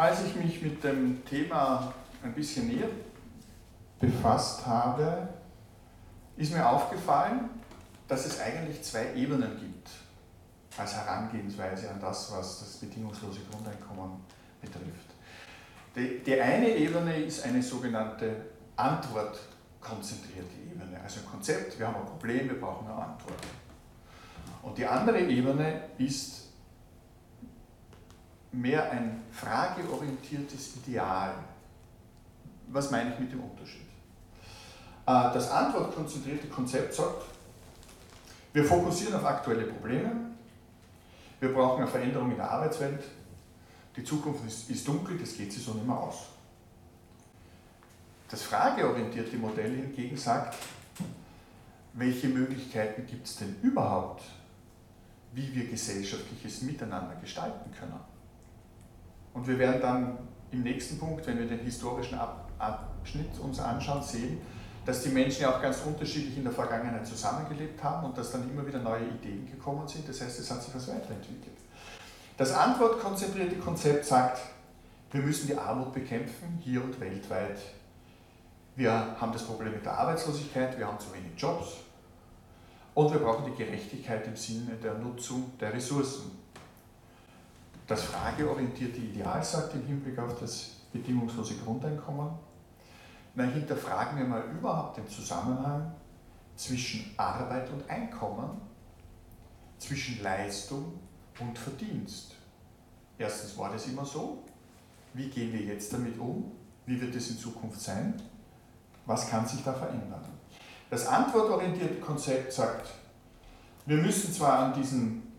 Als ich mich mit dem Thema ein bisschen näher befasst habe, ist mir aufgefallen, dass es eigentlich zwei Ebenen gibt als Herangehensweise an das, was das bedingungslose Grundeinkommen betrifft. Die, die eine Ebene ist eine sogenannte antwortkonzentrierte Ebene, also ein Konzept, wir haben ein Problem, wir brauchen eine Antwort. Und die andere Ebene ist mehr ein frageorientiertes Ideal. Was meine ich mit dem Unterschied? Äh, das antwortkonzentrierte Konzept sagt, wir fokussieren auf aktuelle Probleme, wir brauchen eine Veränderung in der Arbeitswelt, die Zukunft ist, dunkel, das geht sich so nicht mehr aus. Das frageorientierte Modell hingegen sagt, welche Möglichkeiten gibt es denn überhaupt, wie wir gesellschaftliches Miteinander gestalten können. Und wir werden dann im nächsten Punkt, wenn wir den historischen Abschnitt uns anschauen, sehen, dass die Menschen ja auch ganz unterschiedlich in der Vergangenheit zusammengelebt haben und dass dann immer wieder neue Ideen gekommen sind. Das heißt, es hat sich was weiterentwickelt. Das antwortkonzentrierte Konzept sagt, wir müssen die Armut bekämpfen, hier und weltweit. Wir haben das Problem mit der Arbeitslosigkeit, wir haben zu wenig Jobs und wir brauchen die Gerechtigkeit im Sinne der Nutzung der Ressourcen. Das frageorientierte Ideal sagt im Hinblick auf das bedingungslose Grundeinkommen, na, hinterfragen wir mal überhaupt den Zusammenhang zwischen Arbeit und Einkommen, zwischen Leistung und Verdienst. Erstens war das immer so. Wie gehen wir jetzt damit um? Wie wird es in Zukunft sein? Was kann sich da verändern? Das antwortorientierte Konzept sagt, wir müssen zwar an diesen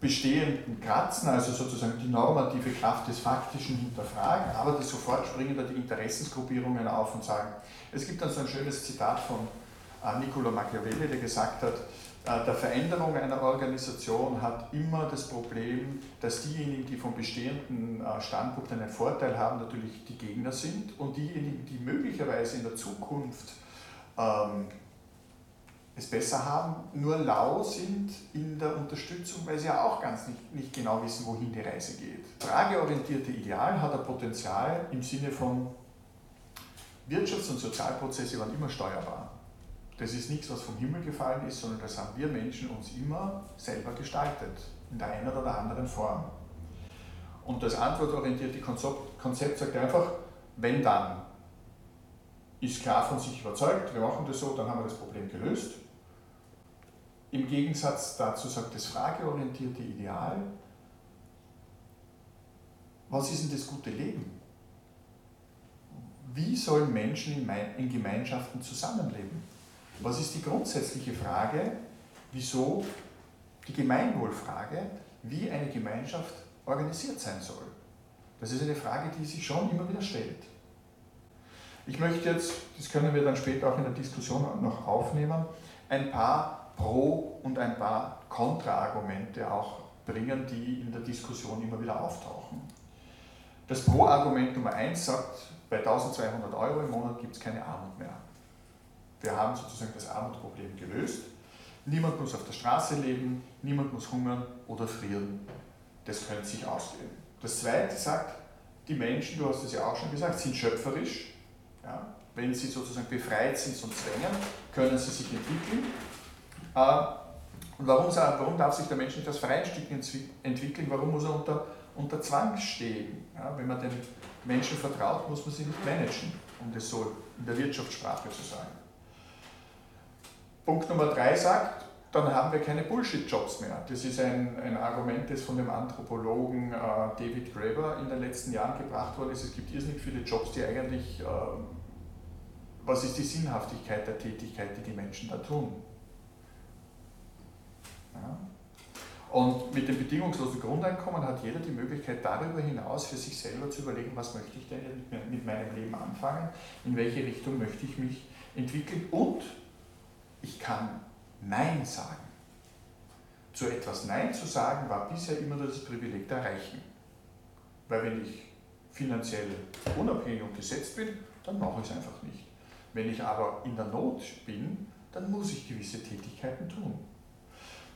bestehenden kratzen, also sozusagen die normative Kraft des Faktischen hinterfragen, aber das sofort springen da die Interessensgruppierungen auf und sagen, es gibt dann so ein schönes Zitat von äh, Niccolo Machiavelli, der gesagt hat, äh, der Veränderung einer Organisation hat immer das Problem, dass diejenigen, die vom bestehenden äh, Standpunkt einen Vorteil haben, natürlich die Gegner sind und diejenigen, die möglicherweise in der Zukunft ähm, es besser haben, nur lau sind in der Unterstützung, weil sie ja auch ganz nicht, nicht genau wissen, wohin die Reise geht. Frageorientierte Ideal hat ein Potenzial im Sinne von Wirtschafts- und Sozialprozesse waren immer steuerbar. Das ist nichts, was vom Himmel gefallen ist, sondern das haben wir Menschen uns immer selber gestaltet, in der einen oder anderen Form. Und das antwortorientierte Konzept sagt einfach, wenn dann, ist klar von sich überzeugt, wir machen das so, dann haben wir das Problem gelöst. Im Gegensatz dazu sagt das frageorientierte Ideal, was ist denn das gute Leben? Wie sollen Menschen in Gemeinschaften zusammenleben? Was ist die grundsätzliche Frage, wieso die Gemeinwohlfrage, wie eine Gemeinschaft organisiert sein soll? Das ist eine Frage, die sich schon immer wieder stellt. Ich möchte jetzt, das können wir dann später auch in der Diskussion noch aufnehmen, ein paar Pro- und ein paar Kontraargumente auch bringen, die in der Diskussion immer wieder auftauchen. Das Pro-Argument Nummer eins sagt, bei 1200 Euro im Monat gibt es keine Armut mehr. Wir haben sozusagen das Armutsproblem gelöst. Niemand muss auf der Straße leben, niemand muss hungern oder frieren. Das könnte sich ausgehen. Das zweite sagt, die Menschen, du hast es ja auch schon gesagt, sind schöpferisch. Ja, wenn sie sozusagen befreit sind von Zwängen, können sie sich entwickeln und warum, warum, darf sich der Mensch nicht aus freien Stücken entwickeln? Warum muss er unter, unter Zwang stehen? Ja, wenn man den Menschen vertraut, muss man sie nicht managen, um das so in der Wirtschaftssprache zu sagen. Punkt Nummer drei sagt, dann haben wir keine Bullshit-Jobs mehr. Das ist ein, ein Argument, das von dem Anthropologen äh, David Graeber in den letzten Jahren gebracht worden ist. Es gibt irrsinnig viele Jobs, die eigentlich, äh, was ist die Sinnhaftigkeit der Tätigkeit, die die Menschen da tun? Und mit dem bedingungslosen Grundeinkommen hat jeder die Möglichkeit, darüber hinaus für sich selber zu überlegen, was möchte ich denn mit meinem Leben anfangen, in welche Richtung möchte ich mich entwickeln und ich kann Nein sagen. Zu etwas Nein zu sagen war bisher immer das Privileg der Reichen. Weil wenn ich finanziell unabhängig und gesetzt bin, dann mache ich es einfach nicht. Wenn ich aber in der Not bin, dann muss ich gewisse Tätigkeiten tun.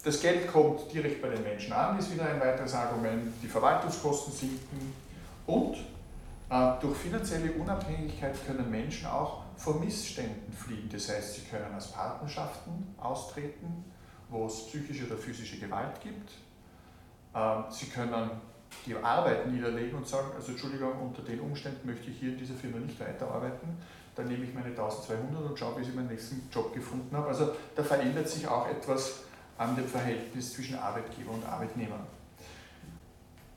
Das Geld kommt direkt bei den Menschen an, ist wieder ein weiteres Argument. Die Verwaltungskosten sinken Und äh, durch finanzielle Unabhängigkeit können Menschen auch vor Missständen fliehen. Das heißt, sie können aus Partnerschaften austreten, wo es psychische oder physische Gewalt gibt. Äh, sie können die Arbeit niederlegen und sagen, also Entschuldigung, unter den Umständen möchte ich hier in dieser Firma nicht weiterarbeiten, dann nehme ich meine 1200 und schaue, bis ich meinen nächsten Job gefunden habe. Also da verändert sich auch etwas an dem Verhältnis zwischen Arbeitgeber und Arbeitnehmer.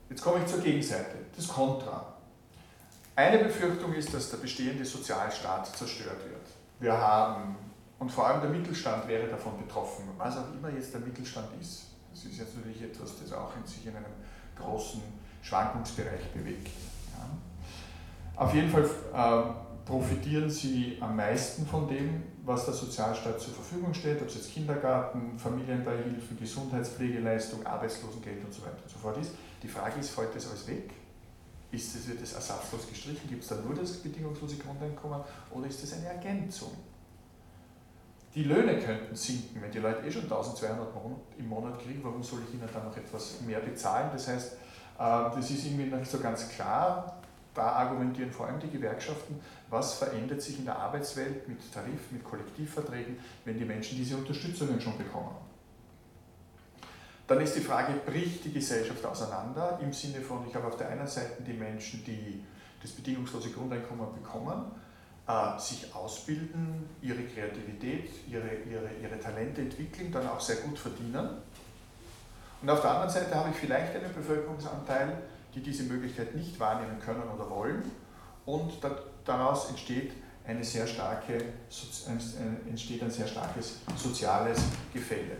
Jetzt komme ich zur Gegenseite, das Kontra. Eine Befürchtung ist, dass der bestehende Sozialstaat zerstört wird. Wir haben, und vor allem der Mittelstand wäre davon betroffen, was auch immer jetzt der Mittelstand ist. Das ist jetzt natürlich etwas, das auch in sich in einem großen Schwankungsbereich bewegt. Ja. Auf jeden Fall äh, profitieren sie am meisten von dem, was der Sozialstaat zur Verfügung steht, ob es jetzt Kindergarten, Familienbeihilfen, Gesundheitspflegeleistung, Arbeitslosengeld und so weiter und so fort ist. Die Frage ist, heute ist alles weg? Ist es, wird es ersatzlos gestrichen? Gibt es da nur das bedingungslose Grundeinkommen oder ist es eine Ergänzung? Die Löhne könnten sinken, wenn die Leute eh schon 1200 im Monat kriegen, warum soll ich ihnen dann noch etwas mehr bezahlen? Das heißt, äh, das ist irgendwie nicht so ganz klar. Da argumentieren vor allem die Gewerkschaften, was verändert sich in der Arbeitswelt mit Tarif, mit Kollektivverträgen, wenn die Menschen diese Unterstützungen schon bekommen. Dann ist die Frage, bricht die Gesellschaft auseinander im Sinne von, ich habe auf der einen Seite die Menschen, die das bedingungslose Grundeinkommen bekommen, äh, sich ausbilden, ihre Kreativität, ihre, ihre, ihre Talente entwickeln, dann auch sehr gut verdienen. Und auf der anderen Seite habe ich vielleicht einen Bevölkerungsanteil, die diese Möglichkeit nicht wahrnehmen können oder wollen und daraus entsteht, eine sehr starke, entsteht ein sehr starkes soziales Gefälle.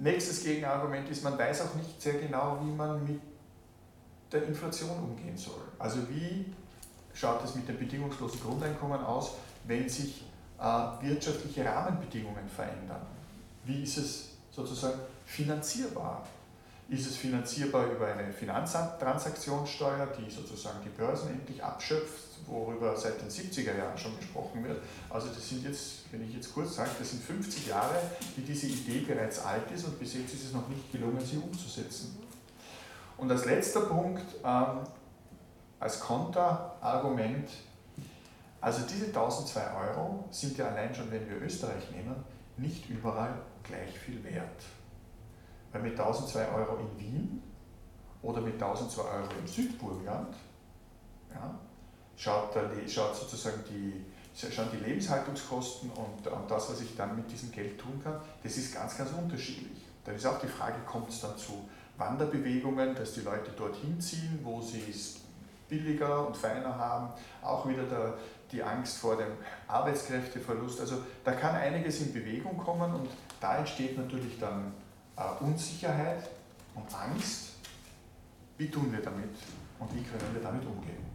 Nächstes Gegenargument ist, man weiß auch nicht sehr genau, wie man mit der Inflation umgehen soll. Also wie schaut es mit dem bedingungslosen Grundeinkommen aus, wenn sich äh, wirtschaftliche Rahmenbedingungen verändern? Wie ist es sozusagen finanzierbar? Ist es finanzierbar über eine Finanztransaktionssteuer, die sozusagen die Börsen endlich abschöpft, worüber seit den 70er Jahren schon gesprochen wird? Also das sind jetzt, wenn ich jetzt kurz sage, das sind 50 Jahre, die diese Idee bereits alt ist und bis jetzt ist es noch nicht gelungen, sie umzusetzen. Und als letzter Punkt, ähm, als Konterargument, also diese 1002 Euro sind ja allein schon, wenn wir Österreich nehmen, nicht überall gleich viel wert. Mit 1002 Euro in Wien oder mit 1002 Euro im Südburgenland ja, schaut, schaut sozusagen die, schauen die Lebenshaltungskosten und, und das, was ich dann mit diesem Geld tun kann, das ist ganz, ganz unterschiedlich. Dann ist auch die Frage, kommt es dann zu Wanderbewegungen, dass die Leute dorthin ziehen, wo sie es billiger und feiner haben, auch wieder der, die Angst vor dem Arbeitskräfteverlust. Also da kann einiges in Bewegung kommen und da entsteht natürlich dann Unsicherheit und Angst. Wie tun wir damit und wie können wir damit umgehen?